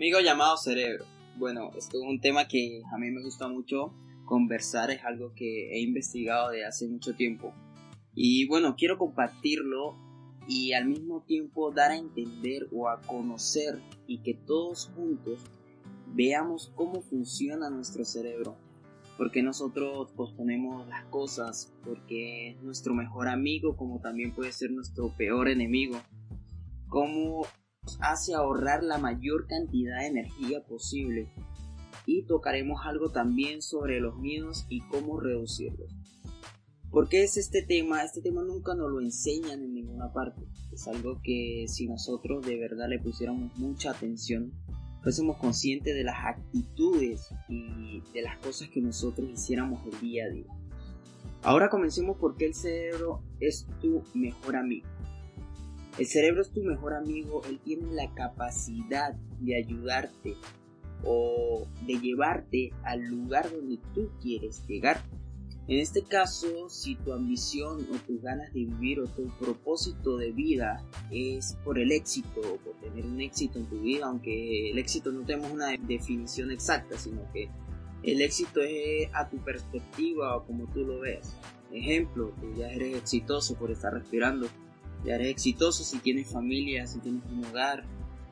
Amigo llamado cerebro. Bueno, esto es un tema que a mí me gusta mucho conversar, es algo que he investigado de hace mucho tiempo. Y bueno, quiero compartirlo y al mismo tiempo dar a entender o a conocer y que todos juntos veamos cómo funciona nuestro cerebro. Porque nosotros posponemos las cosas, porque es nuestro mejor amigo como también puede ser nuestro peor enemigo. Cómo nos hace ahorrar la mayor cantidad de energía posible. Y tocaremos algo también sobre los miedos y cómo reducirlos. ¿Por qué es este tema? Este tema nunca nos lo enseñan en ninguna parte. Es algo que si nosotros de verdad le pusiéramos mucha atención, fuésemos conscientes de las actitudes y de las cosas que nosotros hiciéramos el día a día. Ahora comencemos porque el cerebro es tu mejor amigo. El cerebro es tu mejor amigo, él tiene la capacidad de ayudarte o de llevarte al lugar donde tú quieres llegar en este caso, si tu ambición o tus ganas de vivir o tu propósito de vida es por el éxito o por tener un éxito en tu vida, aunque el éxito no tenemos una definición exacta, sino que el éxito es a tu perspectiva o como tú lo ves. Ejemplo, que ya eres exitoso por estar respirando, ya eres exitoso si tienes familia, si tienes un hogar,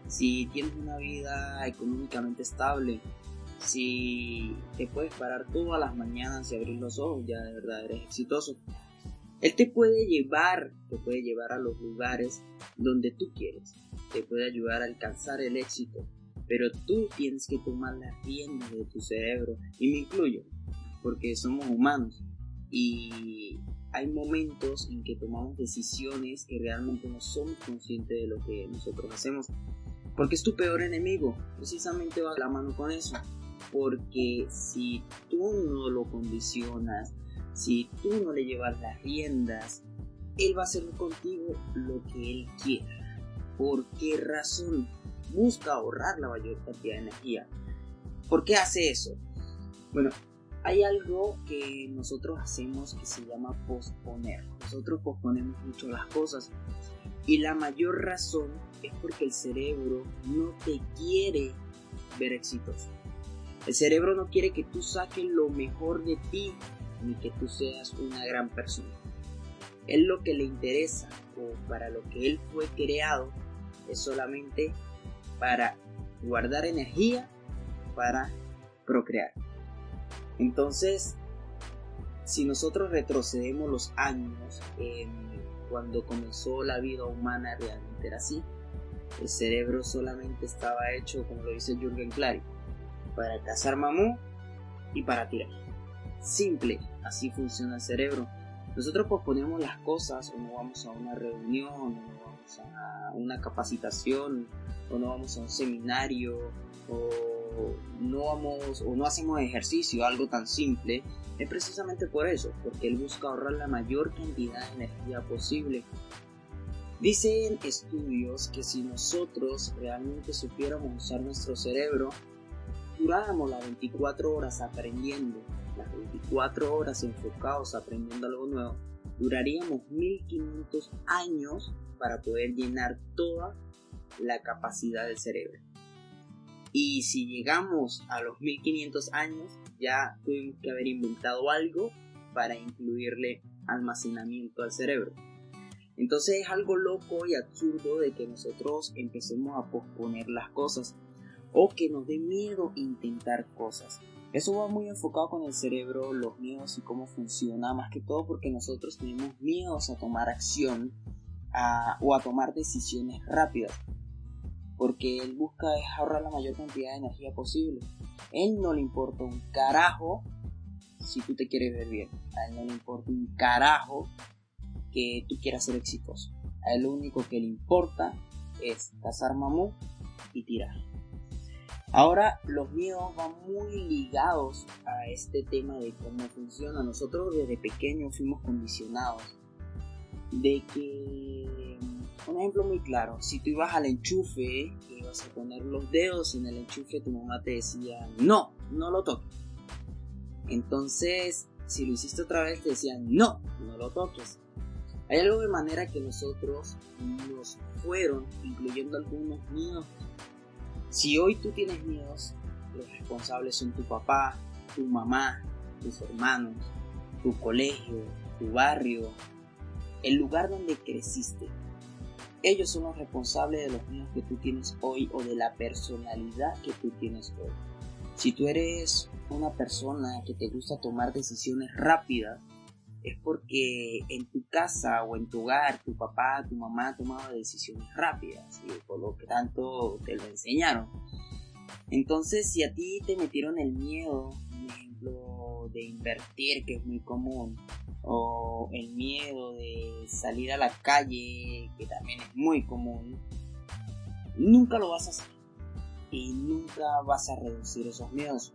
si tienes una vida económicamente estable, si te puedes parar todas las mañanas y abrir los ojos, ya de verdad eres exitoso. Él te puede llevar, te puede llevar a los lugares donde tú quieres, te puede ayudar a alcanzar el éxito, pero tú tienes que tomar las riendas de tu cerebro, y me incluyo, porque somos humanos y hay momentos en que tomamos decisiones y realmente no somos conscientes de lo que nosotros hacemos, porque es tu peor enemigo, precisamente va la mano con eso porque si tú no lo condicionas, si tú no le llevas las riendas, él va a hacer contigo lo que él quiera. ¿Por qué razón? Busca ahorrar la mayor cantidad de energía. ¿Por qué hace eso? Bueno, hay algo que nosotros hacemos que se llama posponer. Nosotros posponemos mucho las cosas. Y la mayor razón es porque el cerebro no te quiere ver exitoso. El cerebro no quiere que tú saques lo mejor de ti ni que tú seas una gran persona. Él lo que le interesa o para lo que él fue creado es solamente para guardar energía para procrear. Entonces, si nosotros retrocedemos los años, cuando comenzó la vida humana realmente era así. El cerebro solamente estaba hecho, como lo dice Jürgen Clary, para cazar mamú y para tirar. Simple, así funciona el cerebro. Nosotros posponemos las cosas o no vamos a una reunión, o no vamos a una capacitación, o no vamos a un seminario, o no vamos o no hacemos ejercicio, algo tan simple, es precisamente por eso, porque él busca ahorrar la mayor cantidad de energía posible. Dicen estudios que si nosotros realmente supiéramos usar nuestro cerebro, duráramos las 24 horas aprendiendo, las 24 horas enfocados aprendiendo algo nuevo, duraríamos 1500 años para poder llenar toda la capacidad del cerebro. Y si llegamos a los 1500 años, ya tuvimos que haber inventado algo para incluirle almacenamiento al cerebro. Entonces es algo loco y absurdo de que nosotros empecemos a posponer las cosas o que nos dé miedo intentar cosas. Eso va muy enfocado con el cerebro, los miedos y cómo funciona, más que todo porque nosotros tenemos miedos a tomar acción o a tomar decisiones rápidas. Porque él busca ahorrar la mayor cantidad de energía posible. Él no le importa un carajo si tú te quieres ver bien. A él no le importa un carajo que tú quieras ser exitoso. A él lo único que le importa es cazar mamú y tirar. Ahora los miedos van muy ligados a este tema de cómo funciona. Nosotros desde pequeños fuimos condicionados de que, un ejemplo muy claro, si tú ibas al enchufe, ibas a poner los dedos en el enchufe, tu mamá te decía, no, no lo toques. Entonces, si lo hiciste otra vez, te decían, no, no lo toques. Hay algo de manera que nosotros nos fueron incluyendo algunos miedos si hoy tú tienes miedos, los responsables son tu papá, tu mamá, tus hermanos, tu colegio, tu barrio, el lugar donde creciste. Ellos son los responsables de los miedos que tú tienes hoy o de la personalidad que tú tienes hoy. Si tú eres una persona que te gusta tomar decisiones rápidas, es porque en tu casa o en tu hogar tu papá, tu mamá tomaba decisiones rápidas y por lo que tanto te lo enseñaron. Entonces, si a ti te metieron el miedo, por ejemplo, de invertir, que es muy común, o el miedo de salir a la calle, que también es muy común, nunca lo vas a hacer y nunca vas a reducir esos miedos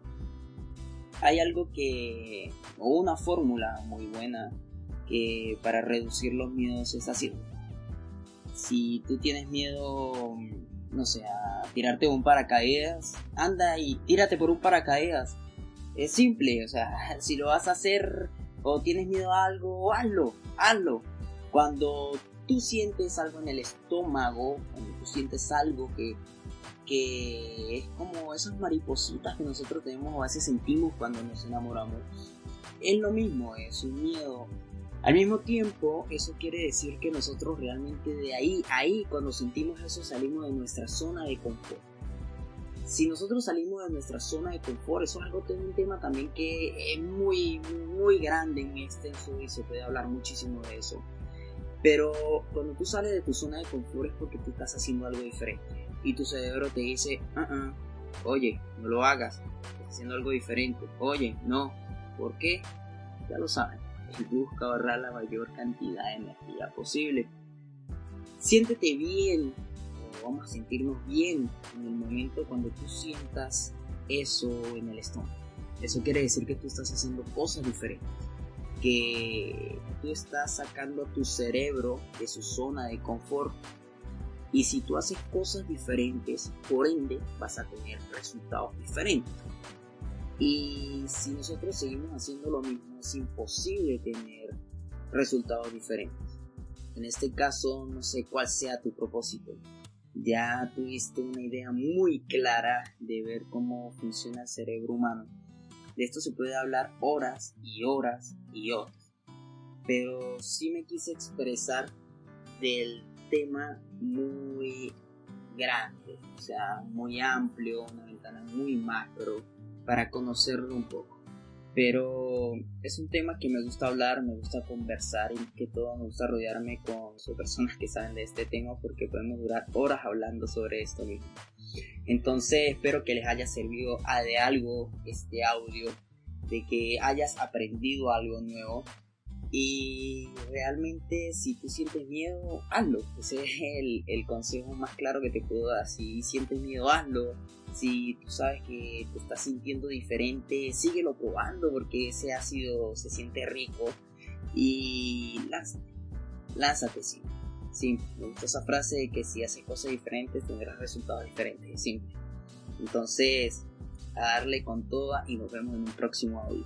hay algo que, o una fórmula muy buena que para reducir los miedos es así. Si tú tienes miedo, no sé, a tirarte un paracaídas, anda y tírate por un paracaídas. Es simple, o sea, si lo vas a hacer o tienes miedo a algo, hazlo, hazlo. Cuando tú sientes algo en el estómago, cuando tú sientes algo que que es como esas maripositas que nosotros tenemos o a veces sentimos cuando nos enamoramos. Es lo mismo, es un miedo. Al mismo tiempo, eso quiere decir que nosotros realmente de ahí, ahí, cuando sentimos eso, salimos de nuestra zona de confort. Si nosotros salimos de nuestra zona de confort, eso es algo un tema también que es muy, muy grande, en extenso y se puede hablar muchísimo de eso. Pero cuando tú sales de tu zona de confort es porque tú estás haciendo algo diferente y tu cerebro te dice, uh oye, no lo hagas, estás haciendo algo diferente, oye, no, ¿por qué? Ya lo saben, busca ahorrar la mayor cantidad de energía posible. Siéntete bien, vamos a sentirnos bien en el momento cuando tú sientas eso en el estómago. Eso quiere decir que tú estás haciendo cosas diferentes, que tú estás sacando a tu cerebro de su zona de confort y si tú haces cosas diferentes, por ende vas a tener resultados diferentes. Y si nosotros seguimos haciendo lo mismo, es imposible tener resultados diferentes. En este caso, no sé cuál sea tu propósito. Ya tuviste una idea muy clara de ver cómo funciona el cerebro humano. De esto se puede hablar horas y horas y horas. Pero sí me quise expresar del tema muy grande, o sea, muy amplio, una ventana muy macro para conocerlo un poco. Pero es un tema que me gusta hablar, me gusta conversar y que todo me gusta rodearme con personas que saben de este tema porque podemos durar horas hablando sobre esto mismo. Entonces espero que les haya servido de algo este audio, de que hayas aprendido algo nuevo y realmente si tú sientes miedo, hazlo. Ese es el, consejo más claro que te puedo dar. Si sientes miedo, hazlo. Si tú sabes que te estás sintiendo diferente, síguelo probando porque ese ácido se siente rico. Y lánzate. Lánzate, sí. Simple. Me gusta esa frase de que si haces cosas diferentes tendrás resultados diferentes. Es simple. Entonces, a darle con toda y nos vemos en un próximo audio.